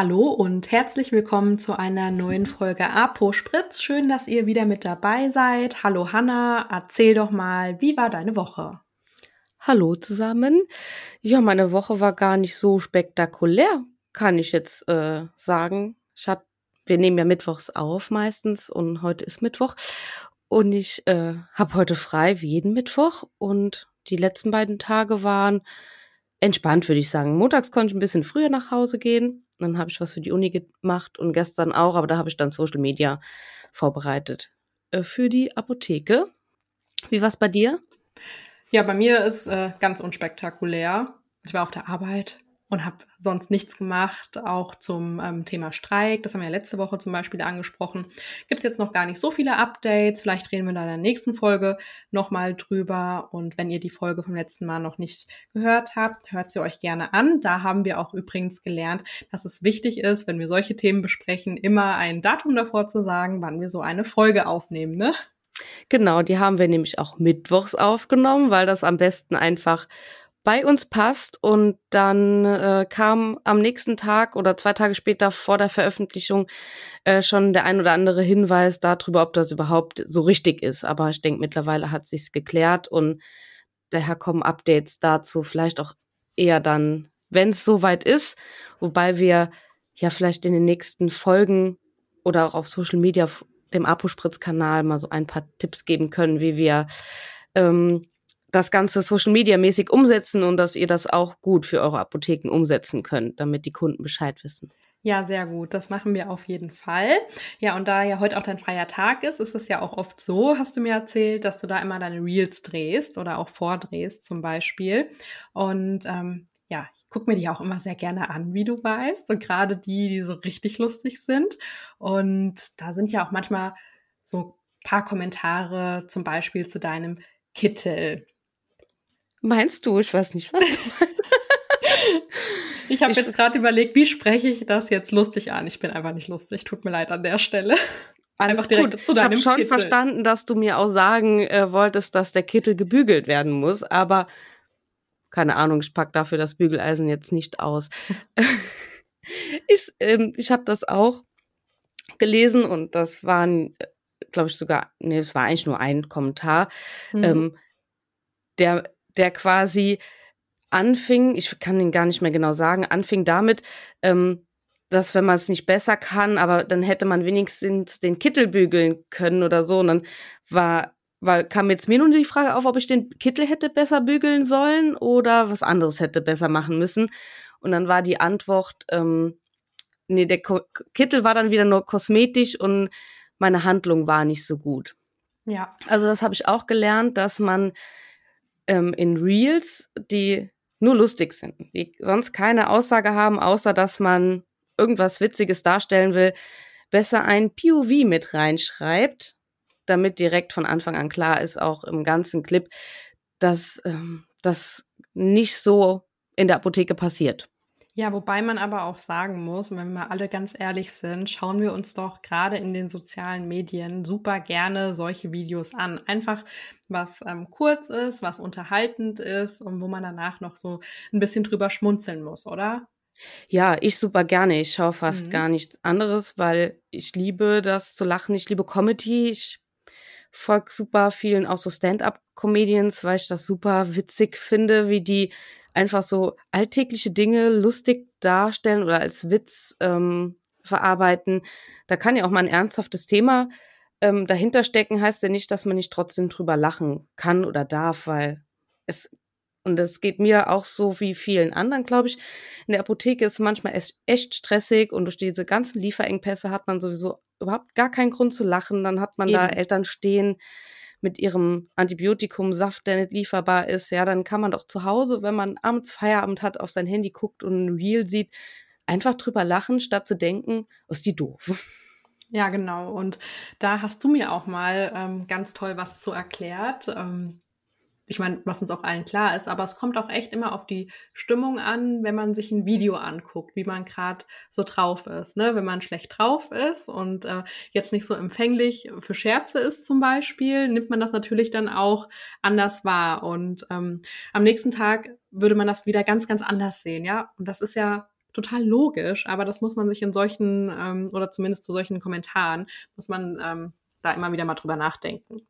Hallo und herzlich willkommen zu einer neuen Folge Apo Spritz. Schön, dass ihr wieder mit dabei seid. Hallo Hanna, erzähl doch mal, wie war deine Woche? Hallo zusammen. Ja, meine Woche war gar nicht so spektakulär, kann ich jetzt äh, sagen. Ich hat, wir nehmen ja mittwochs auf meistens und heute ist Mittwoch. Und ich äh, habe heute frei wie jeden Mittwoch. Und die letzten beiden Tage waren entspannt, würde ich sagen. Montags konnte ich ein bisschen früher nach Hause gehen. Dann habe ich was für die Uni gemacht und gestern auch, aber da habe ich dann Social Media vorbereitet. Äh, für die Apotheke. Wie war's bei dir? Ja, bei mir ist äh, ganz unspektakulär. Ich war auf der Arbeit, und habe sonst nichts gemacht, auch zum ähm, Thema Streik. Das haben wir ja letzte Woche zum Beispiel angesprochen. Gibt jetzt noch gar nicht so viele Updates. Vielleicht reden wir da in der nächsten Folge nochmal drüber. Und wenn ihr die Folge vom letzten Mal noch nicht gehört habt, hört sie euch gerne an. Da haben wir auch übrigens gelernt, dass es wichtig ist, wenn wir solche Themen besprechen, immer ein Datum davor zu sagen, wann wir so eine Folge aufnehmen, ne? Genau, die haben wir nämlich auch mittwochs aufgenommen, weil das am besten einfach bei uns passt. Und dann äh, kam am nächsten Tag oder zwei Tage später vor der Veröffentlichung äh, schon der ein oder andere Hinweis darüber, ob das überhaupt so richtig ist. Aber ich denke, mittlerweile hat sich's geklärt und daher kommen Updates dazu, vielleicht auch eher dann, wenn es soweit ist, wobei wir ja vielleicht in den nächsten Folgen oder auch auf Social Media dem Apospritz-Kanal mal so ein paar Tipps geben können, wie wir ähm, das Ganze Social Media mäßig umsetzen und dass ihr das auch gut für eure Apotheken umsetzen könnt, damit die Kunden Bescheid wissen. Ja, sehr gut. Das machen wir auf jeden Fall. Ja, und da ja heute auch dein freier Tag ist, ist es ja auch oft so, hast du mir erzählt, dass du da immer deine Reels drehst oder auch vordrehst zum Beispiel. Und ähm, ja, ich gucke mir die auch immer sehr gerne an, wie du weißt. So gerade die, die so richtig lustig sind. Und da sind ja auch manchmal so paar Kommentare zum Beispiel zu deinem Kittel. Meinst du? Ich weiß nicht, was du meinst. ich habe jetzt gerade überlegt, wie spreche ich das jetzt lustig an? Ich bin einfach nicht lustig. Tut mir leid an der Stelle. Alles einfach gut. zu Ich habe schon Kittel. verstanden, dass du mir auch sagen äh, wolltest, dass der Kittel gebügelt werden muss, aber keine Ahnung, ich pack dafür das Bügeleisen jetzt nicht aus. ich ähm, ich habe das auch gelesen und das waren, äh, glaube ich, sogar, nee, es war eigentlich nur ein Kommentar. Mhm. Ähm, der der quasi anfing, ich kann ihn gar nicht mehr genau sagen, anfing damit, ähm, dass wenn man es nicht besser kann, aber dann hätte man wenigstens den Kittel bügeln können oder so. Und dann war, war, kam jetzt mir nun die Frage auf, ob ich den Kittel hätte besser bügeln sollen oder was anderes hätte besser machen müssen. Und dann war die Antwort, ähm, nee, der Ko Kittel war dann wieder nur kosmetisch und meine Handlung war nicht so gut. Ja. Also das habe ich auch gelernt, dass man ähm, in Reels, die nur lustig sind, die sonst keine Aussage haben, außer dass man irgendwas Witziges darstellen will, besser ein POV mit reinschreibt, damit direkt von Anfang an klar ist, auch im ganzen Clip, dass ähm, das nicht so in der Apotheke passiert. Ja, wobei man aber auch sagen muss, wenn wir alle ganz ehrlich sind, schauen wir uns doch gerade in den sozialen Medien super gerne solche Videos an. Einfach was ähm, kurz ist, was unterhaltend ist und wo man danach noch so ein bisschen drüber schmunzeln muss, oder? Ja, ich super gerne. Ich schaue fast mhm. gar nichts anderes, weil ich liebe das zu lachen. Ich liebe Comedy. Ich folge super vielen auch so Stand-up-Comedians, weil ich das super witzig finde, wie die einfach so alltägliche Dinge lustig darstellen oder als Witz ähm, verarbeiten. Da kann ja auch mal ein ernsthaftes Thema ähm, dahinter stecken, heißt ja nicht, dass man nicht trotzdem drüber lachen kann oder darf, weil es und das geht mir auch so wie vielen anderen, glaube ich. In der Apotheke ist manchmal echt stressig und durch diese ganzen Lieferengpässe hat man sowieso überhaupt gar keinen Grund zu lachen. Dann hat man Eben. da Eltern stehen, mit ihrem Antibiotikumsaft, der nicht lieferbar ist, ja, dann kann man doch zu Hause, wenn man abends Feierabend hat, auf sein Handy guckt und ein Reel sieht, einfach drüber lachen, statt zu denken, oh, ist die doof. Ja, genau. Und da hast du mir auch mal ähm, ganz toll was zu erklärt. Ähm, ich meine, was uns auch allen klar ist, aber es kommt auch echt immer auf die Stimmung an, wenn man sich ein Video anguckt, wie man gerade so drauf ist. Ne? Wenn man schlecht drauf ist und äh, jetzt nicht so empfänglich für Scherze ist zum Beispiel, nimmt man das natürlich dann auch anders wahr. Und ähm, am nächsten Tag würde man das wieder ganz, ganz anders sehen, ja. Und das ist ja total logisch, aber das muss man sich in solchen ähm, oder zumindest zu solchen Kommentaren muss man ähm, da immer wieder mal drüber nachdenken.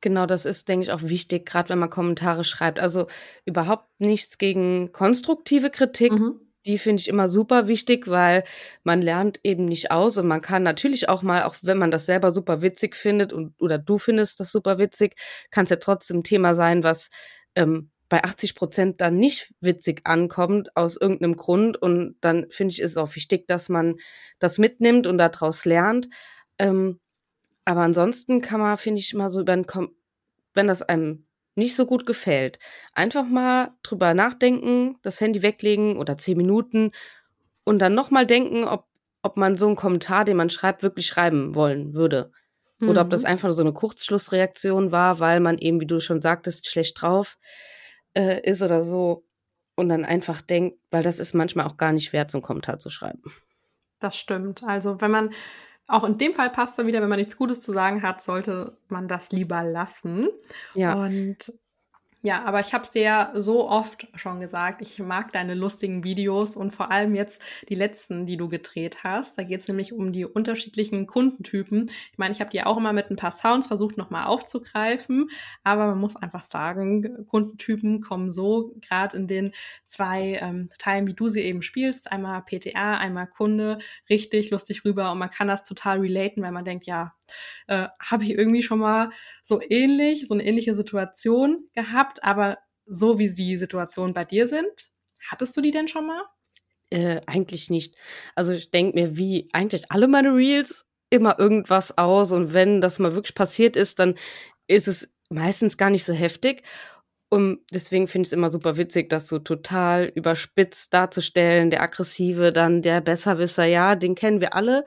Genau, das ist, denke ich, auch wichtig, gerade wenn man Kommentare schreibt. Also überhaupt nichts gegen konstruktive Kritik. Mhm. Die finde ich immer super wichtig, weil man lernt eben nicht aus und man kann natürlich auch mal, auch wenn man das selber super witzig findet und oder du findest das super witzig, kann es ja trotzdem ein Thema sein, was ähm, bei 80 Prozent dann nicht witzig ankommt aus irgendeinem Grund. Und dann finde ich, ist es auch wichtig, dass man das mitnimmt und daraus lernt. Ähm, aber ansonsten kann man, finde ich, mal so über ein, Kom wenn das einem nicht so gut gefällt, einfach mal drüber nachdenken, das Handy weglegen oder zehn Minuten und dann nochmal denken, ob, ob man so einen Kommentar, den man schreibt, wirklich schreiben wollen würde. Mhm. Oder ob das mhm. einfach so eine Kurzschlussreaktion war, weil man eben, wie du schon sagtest, schlecht drauf äh, ist oder so. Und dann einfach denkt, weil das ist manchmal auch gar nicht wert, so einen Kommentar zu schreiben. Das stimmt. Also wenn man auch in dem Fall passt dann wieder, wenn man nichts Gutes zu sagen hat, sollte man das lieber lassen. Ja. Und ja, aber ich habe es dir ja so oft schon gesagt, ich mag deine lustigen Videos und vor allem jetzt die letzten, die du gedreht hast. Da geht es nämlich um die unterschiedlichen Kundentypen. Ich meine, ich habe die auch immer mit ein paar Sounds versucht nochmal aufzugreifen, aber man muss einfach sagen, Kundentypen kommen so gerade in den zwei ähm, Teilen, wie du sie eben spielst, einmal PTA, einmal Kunde, richtig lustig rüber und man kann das total relaten, weil man denkt, ja, äh, habe ich irgendwie schon mal so ähnlich, so eine ähnliche Situation gehabt, aber so wie die Situationen bei dir sind, hattest du die denn schon mal? Äh, eigentlich nicht. Also ich denke mir, wie eigentlich alle meine Reels, immer irgendwas aus und wenn das mal wirklich passiert ist, dann ist es meistens gar nicht so heftig. Und deswegen finde ich es immer super witzig, das so total überspitzt darzustellen. Der Aggressive, dann der Besserwisser, ja, den kennen wir alle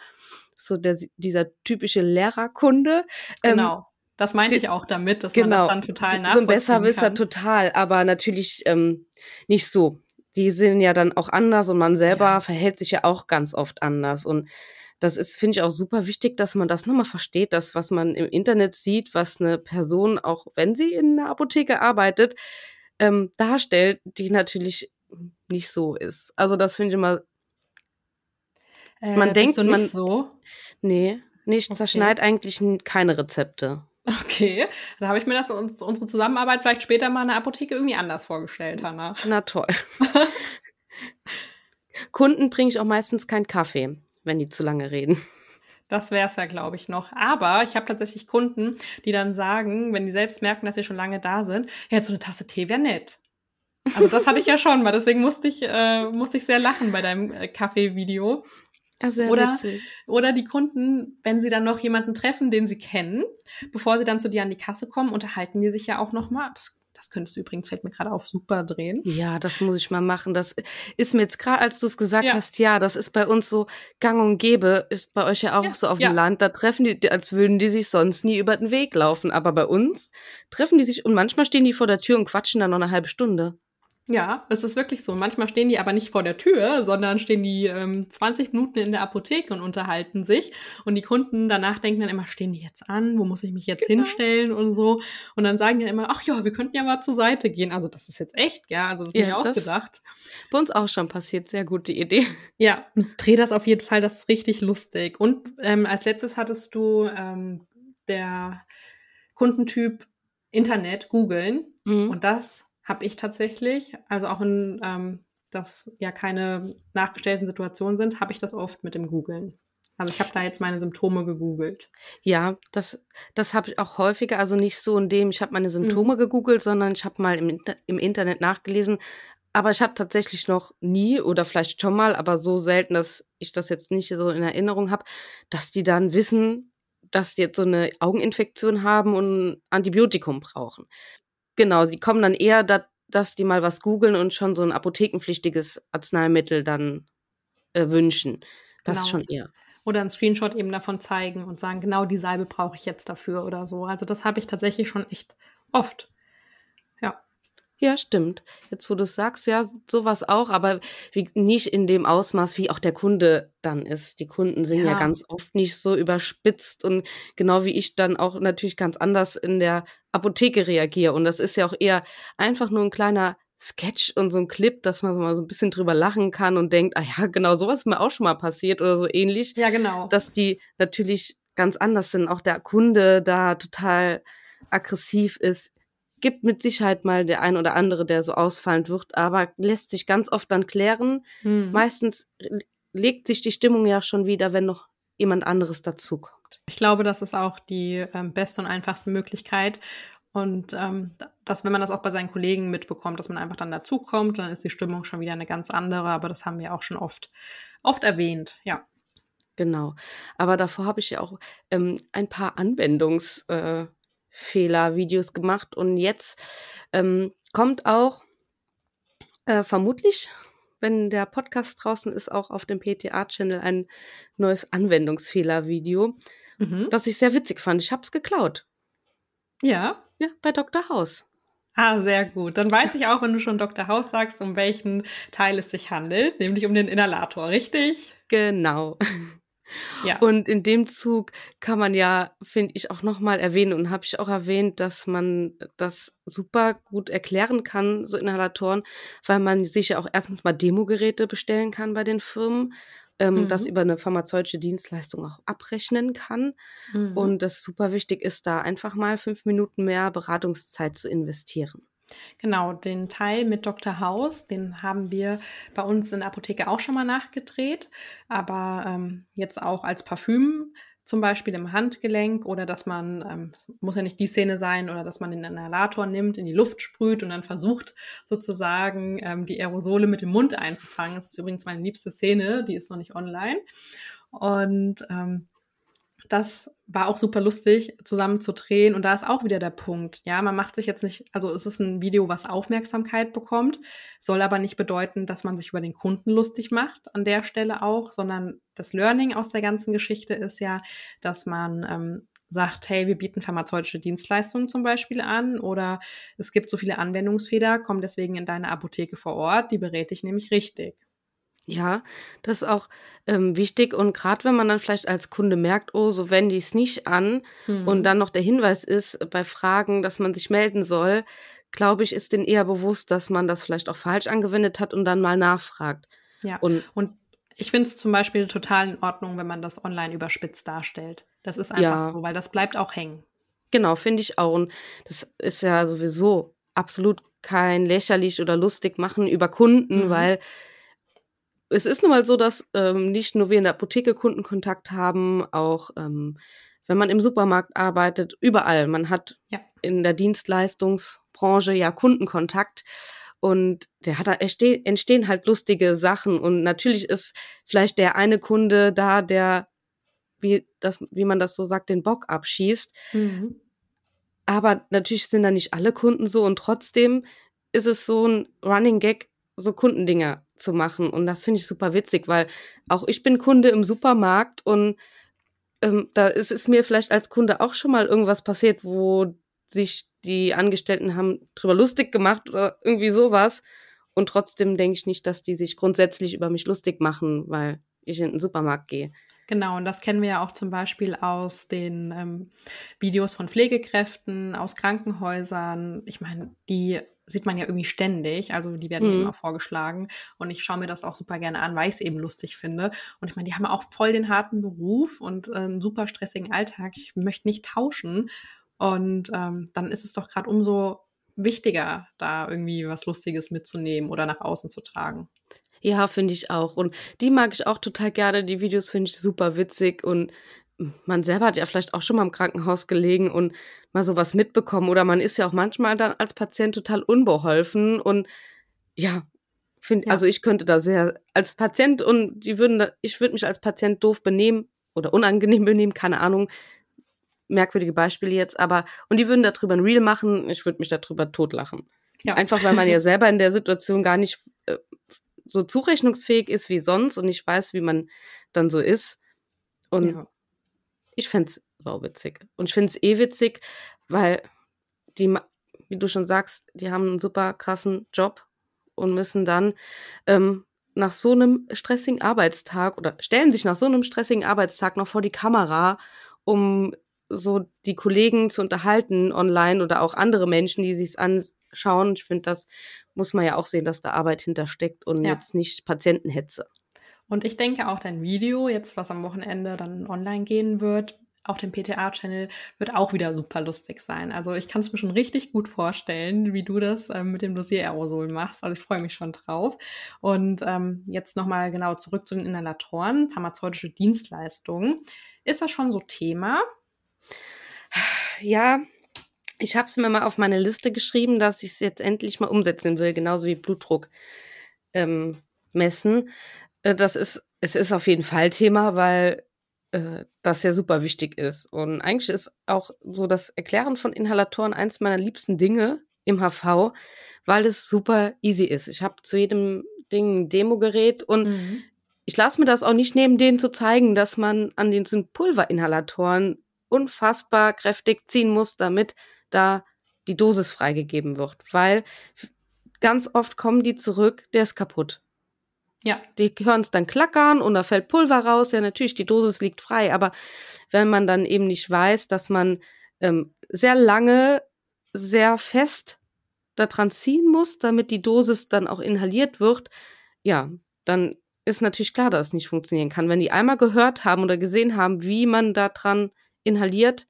so der, dieser typische Lehrerkunde. Ähm, genau. Ähm, das meinte ich auch damit, dass genau, man das dann total nachvollziehen So ein Besserwisser total, aber natürlich ähm, nicht so. Die sind ja dann auch anders und man selber ja. verhält sich ja auch ganz oft anders. Und das ist, finde ich, auch super wichtig, dass man das nochmal versteht, dass was man im Internet sieht, was eine Person, auch wenn sie in einer Apotheke arbeitet, ähm, darstellt, die natürlich nicht so ist. Also das finde ich immer äh, man denkt, man so. Nee, nicht okay. zerschneidet eigentlich keine Rezepte. Okay, dann habe ich mir das unsere Zusammenarbeit vielleicht später mal in der Apotheke irgendwie anders vorgestellt, Hanna. Na toll. Kunden bringe ich auch meistens keinen Kaffee, wenn die zu lange reden. Das wäre es ja, glaube ich, noch. Aber ich habe tatsächlich Kunden, die dann sagen, wenn die selbst merken, dass sie schon lange da sind, ja, so eine Tasse Tee wäre nett. Also das hatte ich ja schon mal, deswegen musste ich, äh, musste ich sehr lachen bei deinem äh, Kaffee-Video. Ja, sehr oder, witzig. oder die Kunden, wenn sie dann noch jemanden treffen, den sie kennen, bevor sie dann zu dir an die Kasse kommen, unterhalten die sich ja auch noch mal. Das, das könntest du übrigens, fällt mir gerade auf, super drehen. Ja, das muss ich mal machen. Das ist mir jetzt gerade, als du es gesagt ja. hast, ja, das ist bei uns so gang und gäbe, ist bei euch ja auch ja, so auf dem Land. Da treffen die, als würden die sich sonst nie über den Weg laufen. Aber bei uns treffen die sich und manchmal stehen die vor der Tür und quatschen dann noch eine halbe Stunde. Ja, es ist wirklich so. Manchmal stehen die aber nicht vor der Tür, sondern stehen die ähm, 20 Minuten in der Apotheke und unterhalten sich. Und die Kunden danach denken dann immer, stehen die jetzt an? Wo muss ich mich jetzt genau. hinstellen und so? Und dann sagen die dann immer, ach ja, wir könnten ja mal zur Seite gehen. Also das ist jetzt echt, ja, also das ist ja, nicht ausgedacht. Bei uns auch schon passiert, sehr gute Idee. Ja, dreh das auf jeden Fall, das ist richtig lustig. Und ähm, als letztes hattest du ähm, der Kundentyp Internet googeln. Mhm. Und das habe ich tatsächlich. Also auch in ähm, das ja keine nachgestellten Situationen sind, habe ich das oft mit dem Googlen. Also ich habe da jetzt meine Symptome gegoogelt. Ja, das, das habe ich auch häufiger. Also nicht so in dem, ich habe meine Symptome mhm. gegoogelt, sondern ich habe mal im, im Internet nachgelesen. Aber ich hatte tatsächlich noch nie oder vielleicht schon mal, aber so selten, dass ich das jetzt nicht so in Erinnerung habe, dass die dann wissen, dass die jetzt so eine Augeninfektion haben und ein Antibiotikum brauchen. Genau, sie kommen dann eher, da, dass die mal was googeln und schon so ein apothekenpflichtiges Arzneimittel dann äh, wünschen. Das genau. schon eher. Oder einen Screenshot eben davon zeigen und sagen, genau die Salbe brauche ich jetzt dafür oder so. Also das habe ich tatsächlich schon echt oft. Ja, stimmt. Jetzt, wo du sagst, ja, sowas auch, aber wie, nicht in dem Ausmaß, wie auch der Kunde dann ist. Die Kunden sind ja. ja ganz oft nicht so überspitzt und genau wie ich dann auch natürlich ganz anders in der Apotheke reagiere. Und das ist ja auch eher einfach nur ein kleiner Sketch und so ein Clip, dass man mal so ein bisschen drüber lachen kann und denkt, ah ja, genau, sowas ist mir auch schon mal passiert oder so ähnlich. Ja, genau. Dass die natürlich ganz anders sind, auch der Kunde da total aggressiv ist. Gibt mit Sicherheit mal der ein oder andere, der so ausfallend wird, aber lässt sich ganz oft dann klären. Mhm. Meistens legt sich die Stimmung ja schon wieder, wenn noch jemand anderes dazukommt. Ich glaube, das ist auch die ähm, beste und einfachste Möglichkeit. Und ähm, dass, wenn man das auch bei seinen Kollegen mitbekommt, dass man einfach dann dazukommt, dann ist die Stimmung schon wieder eine ganz andere. Aber das haben wir auch schon oft, oft erwähnt, ja. Genau. Aber davor habe ich ja auch ähm, ein paar Anwendungsfehler-Videos äh, gemacht. Und jetzt ähm, kommt auch äh, vermutlich, wenn der Podcast draußen ist, auch auf dem PTA-Channel ein neues Anwendungsfehler-Video, mhm. das ich sehr witzig fand. Ich habe es geklaut. Ja. Ja, bei Dr. House. Ah, sehr gut. Dann weiß ich auch, wenn du schon Dr. House sagst, um welchen Teil es sich handelt, nämlich um den Inhalator, richtig? Genau. Ja. Und in dem Zug kann man ja, finde ich, auch nochmal erwähnen und habe ich auch erwähnt, dass man das super gut erklären kann, so Inhalatoren, weil man sich ja auch erstens mal Demogeräte bestellen kann bei den Firmen, ähm, mhm. das über eine pharmazeutische Dienstleistung auch abrechnen kann. Mhm. Und das super wichtig ist, da einfach mal fünf Minuten mehr Beratungszeit zu investieren. Genau, den Teil mit Dr. House, den haben wir bei uns in der Apotheke auch schon mal nachgedreht, aber ähm, jetzt auch als Parfüm zum Beispiel im Handgelenk oder dass man, ähm, muss ja nicht die Szene sein, oder dass man den Inhalator nimmt, in die Luft sprüht und dann versucht sozusagen ähm, die Aerosole mit dem Mund einzufangen. Das ist übrigens meine liebste Szene, die ist noch nicht online. Und ähm, das war auch super lustig, zusammen zu drehen. Und da ist auch wieder der Punkt. Ja, man macht sich jetzt nicht, also es ist ein Video, was Aufmerksamkeit bekommt, soll aber nicht bedeuten, dass man sich über den Kunden lustig macht, an der Stelle auch, sondern das Learning aus der ganzen Geschichte ist ja, dass man ähm, sagt, hey, wir bieten pharmazeutische Dienstleistungen zum Beispiel an oder es gibt so viele Anwendungsfehler, komm deswegen in deine Apotheke vor Ort, die berät dich nämlich richtig. Ja, das ist auch ähm, wichtig. Und gerade wenn man dann vielleicht als Kunde merkt, oh, so wende ich es nicht an mhm. und dann noch der Hinweis ist bei Fragen, dass man sich melden soll, glaube ich, ist denen eher bewusst, dass man das vielleicht auch falsch angewendet hat und dann mal nachfragt. Ja, und, und ich finde es zum Beispiel total in Ordnung, wenn man das online überspitzt darstellt. Das ist einfach ja. so, weil das bleibt auch hängen. Genau, finde ich auch. Und das ist ja sowieso absolut kein lächerlich oder lustig machen über Kunden, mhm. weil es ist nun mal so, dass ähm, nicht nur wir in der Apotheke Kundenkontakt haben, auch ähm, wenn man im Supermarkt arbeitet, überall. Man hat ja. in der Dienstleistungsbranche ja Kundenkontakt und der hat da entstehen halt lustige Sachen und natürlich ist vielleicht der eine Kunde da, der wie das, wie man das so sagt, den Bock abschießt. Mhm. Aber natürlich sind da nicht alle Kunden so und trotzdem ist es so ein Running Gag, so Kundendinger zu machen. Und das finde ich super witzig, weil auch ich bin Kunde im Supermarkt und ähm, da ist es mir vielleicht als Kunde auch schon mal irgendwas passiert, wo sich die Angestellten haben drüber lustig gemacht oder irgendwie sowas. Und trotzdem denke ich nicht, dass die sich grundsätzlich über mich lustig machen, weil ich in den Supermarkt gehe. Genau, und das kennen wir ja auch zum Beispiel aus den ähm, Videos von Pflegekräften, aus Krankenhäusern. Ich meine, die sieht man ja irgendwie ständig. Also die werden mhm. immer vorgeschlagen. Und ich schaue mir das auch super gerne an, weil ich es eben lustig finde. Und ich meine, die haben auch voll den harten Beruf und äh, einen super stressigen Alltag. Ich möchte nicht tauschen. Und ähm, dann ist es doch gerade umso wichtiger, da irgendwie was Lustiges mitzunehmen oder nach außen zu tragen. Ja, finde ich auch. Und die mag ich auch total gerne. Die Videos finde ich super witzig und man selber hat ja vielleicht auch schon mal im Krankenhaus gelegen und mal sowas mitbekommen oder man ist ja auch manchmal dann als Patient total unbeholfen und ja, finde, ja. also ich könnte da sehr als Patient und die würden, da, ich würde mich als Patient doof benehmen oder unangenehm benehmen, keine Ahnung, merkwürdige Beispiele jetzt, aber und die würden darüber ein Reel machen, ich würde mich darüber totlachen. Ja. Einfach weil man ja selber in der Situation gar nicht so zurechnungsfähig ist wie sonst und nicht weiß, wie man dann so ist. Und ja ich fände es sauwitzig. Und ich finde es eh witzig, weil die, wie du schon sagst, die haben einen super krassen Job und müssen dann ähm, nach so einem stressigen Arbeitstag oder stellen sich nach so einem stressigen Arbeitstag noch vor die Kamera, um so die Kollegen zu unterhalten online oder auch andere Menschen, die sich anschauen. Ich finde, das muss man ja auch sehen, dass da Arbeit hintersteckt und ja. jetzt nicht Patientenhetze. Und ich denke auch dein Video, jetzt was am Wochenende dann online gehen wird, auf dem PTA-Channel wird auch wieder super lustig sein. Also ich kann es mir schon richtig gut vorstellen, wie du das ähm, mit dem Dossier-Aerosol machst. Also ich freue mich schon drauf. Und ähm, jetzt nochmal genau zurück zu den Inhalatoren, pharmazeutische Dienstleistungen. Ist das schon so Thema? Ja, ich habe es mir mal auf meine Liste geschrieben, dass ich es jetzt endlich mal umsetzen will, genauso wie Blutdruck ähm, messen. Äh, das ist, es ist auf jeden Fall Thema, weil äh, das ja super wichtig ist. Und eigentlich ist auch so das Erklären von Inhalatoren eins meiner liebsten Dinge im HV, weil es super easy ist. Ich habe zu jedem Ding ein Demogerät und mhm. ich lasse mir das auch nicht neben denen zu zeigen, dass man an den Pulverinhalatoren unfassbar kräftig ziehen muss, damit da die Dosis freigegeben wird, weil ganz oft kommen die zurück, der ist kaputt. Ja. Die hören es dann klackern und da fällt Pulver raus. Ja, natürlich, die Dosis liegt frei. Aber wenn man dann eben nicht weiß, dass man ähm, sehr lange, sehr fest daran ziehen muss, damit die Dosis dann auch inhaliert wird, ja, dann ist natürlich klar, dass es nicht funktionieren kann. Wenn die einmal gehört haben oder gesehen haben, wie man daran inhaliert,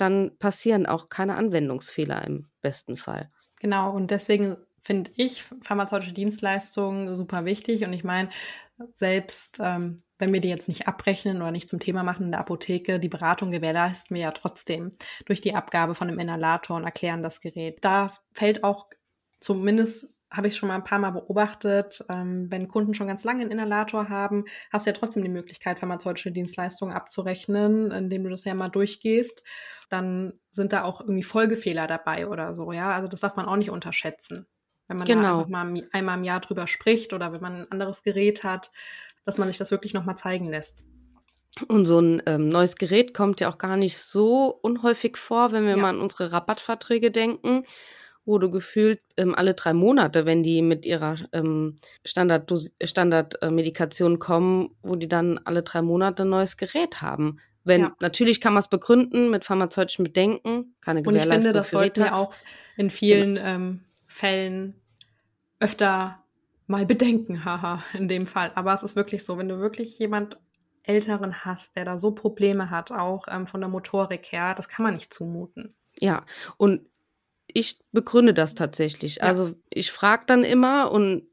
dann passieren auch keine Anwendungsfehler im besten Fall. Genau, und deswegen finde ich pharmazeutische Dienstleistungen super wichtig. Und ich meine, selbst ähm, wenn wir die jetzt nicht abrechnen oder nicht zum Thema machen in der Apotheke, die Beratung gewährleisten wir ja trotzdem durch die Abgabe von einem Inhalator und erklären das Gerät. Da fällt auch zumindest habe ich schon mal ein paar Mal beobachtet, ähm, wenn Kunden schon ganz lange einen Inhalator haben, hast du ja trotzdem die Möglichkeit, pharmazeutische Dienstleistungen abzurechnen, indem du das ja mal durchgehst. Dann sind da auch irgendwie Folgefehler dabei oder so, ja. Also das darf man auch nicht unterschätzen wenn man genau. da einfach mal einmal im Jahr drüber spricht oder wenn man ein anderes Gerät hat, dass man sich das wirklich nochmal zeigen lässt. Und so ein ähm, neues Gerät kommt ja auch gar nicht so unhäufig vor, wenn wir ja. mal an unsere Rabattverträge denken, wo du gefühlt ähm, alle drei Monate, wenn die mit ihrer ähm, Standardmedikation Standard, äh, kommen, wo die dann alle drei Monate ein neues Gerät haben. Wenn, ja. natürlich kann man es begründen mit pharmazeutischen Bedenken, keine Gewährleistung. Und ich finde, das sollten wir auch in vielen genau. ähm, Fällen öfter mal bedenken, haha, in dem Fall. Aber es ist wirklich so, wenn du wirklich jemand Älteren hast, der da so Probleme hat, auch ähm, von der Motorik her, das kann man nicht zumuten. Ja, und ich begründe das tatsächlich. Ja. Also ich frage dann immer und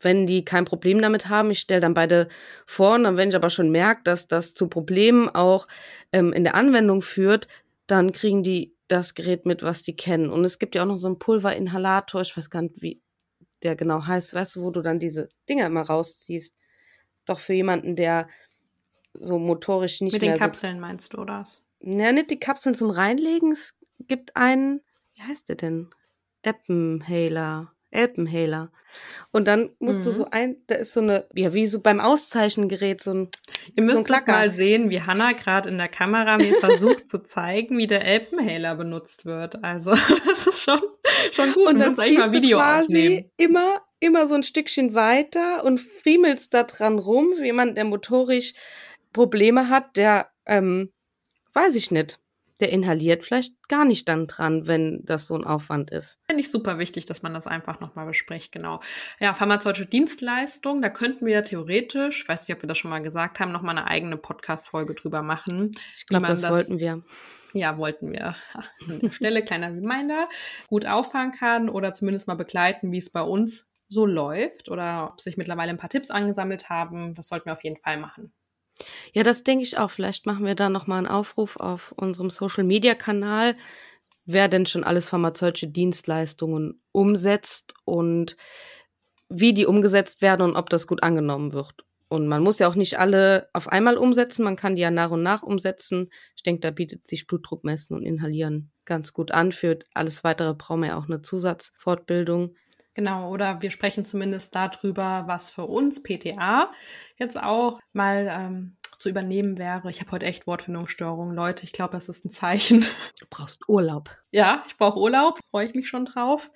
wenn die kein Problem damit haben, ich stelle dann beide vor und dann, wenn ich aber schon merke, dass das zu Problemen auch ähm, in der Anwendung führt, dann kriegen die das Gerät mit, was die kennen. Und es gibt ja auch noch so einen Pulverinhalator, ich weiß gar nicht, wie, der genau heißt, weißt du, wo du dann diese Dinger immer rausziehst. Doch für jemanden, der so motorisch nicht Mit den Kapseln so, meinst du, oder? Ja, nicht die Kapseln zum Reinlegen. Es gibt einen, wie heißt der denn? Eppenhaler. Elpenhäler. Und dann musst mhm. du so ein, da ist so eine, ja, wie so beim Auszeichengerät, so ein. Ihr müsst so mal sehen, wie Hannah gerade in der Kamera mir versucht zu zeigen, wie der Elpenhäler benutzt wird. Also, das ist schon, schon gut. Und dann ziehst mal Video du quasi aufnehmen. immer, immer so ein Stückchen weiter und friemelst da dran rum, wie jemand, der motorisch Probleme hat, der, ähm, weiß ich nicht der inhaliert vielleicht gar nicht dann dran, wenn das so ein Aufwand ist. Finde ich super wichtig, dass man das einfach nochmal bespricht, genau. Ja, pharmazeutische Dienstleistung, da könnten wir ja theoretisch, ich weiß nicht, ob wir das schon mal gesagt haben, nochmal eine eigene Podcast-Folge drüber machen. Ich glaube, das, das wollten wir. Ja, wollten wir. An der Stelle kleiner Reminder, gut auffahren kann oder zumindest mal begleiten, wie es bei uns so läuft oder ob sich mittlerweile ein paar Tipps angesammelt haben. Das sollten wir auf jeden Fall machen. Ja, das denke ich auch. Vielleicht machen wir da nochmal einen Aufruf auf unserem Social-Media-Kanal, wer denn schon alles pharmazeutische Dienstleistungen umsetzt und wie die umgesetzt werden und ob das gut angenommen wird. Und man muss ja auch nicht alle auf einmal umsetzen, man kann die ja nach und nach umsetzen. Ich denke, da bietet sich Blutdruck messen und inhalieren ganz gut an. Für alles weitere brauchen wir ja auch eine Zusatzfortbildung. Genau, oder wir sprechen zumindest darüber, was für uns PTA jetzt auch mal ähm, zu übernehmen wäre. Ich habe heute echt Wortfindungsstörungen, Leute. Ich glaube, das ist ein Zeichen. Du brauchst Urlaub. Ja, ich brauche Urlaub. Freue ich mich schon drauf.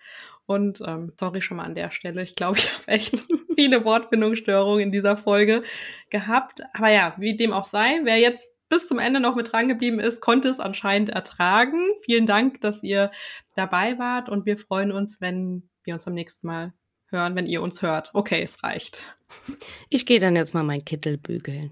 Und ähm, sorry schon mal an der Stelle. Ich glaube, ich habe echt viele Wortfindungsstörungen in dieser Folge gehabt. Aber ja, wie dem auch sei, wer jetzt bis zum Ende noch mit dran geblieben ist, konnte es anscheinend ertragen. Vielen Dank, dass ihr dabei wart und wir freuen uns, wenn wir uns beim nächsten Mal hören, wenn ihr uns hört. Okay, es reicht. Ich gehe dann jetzt mal mein Kittel bügeln.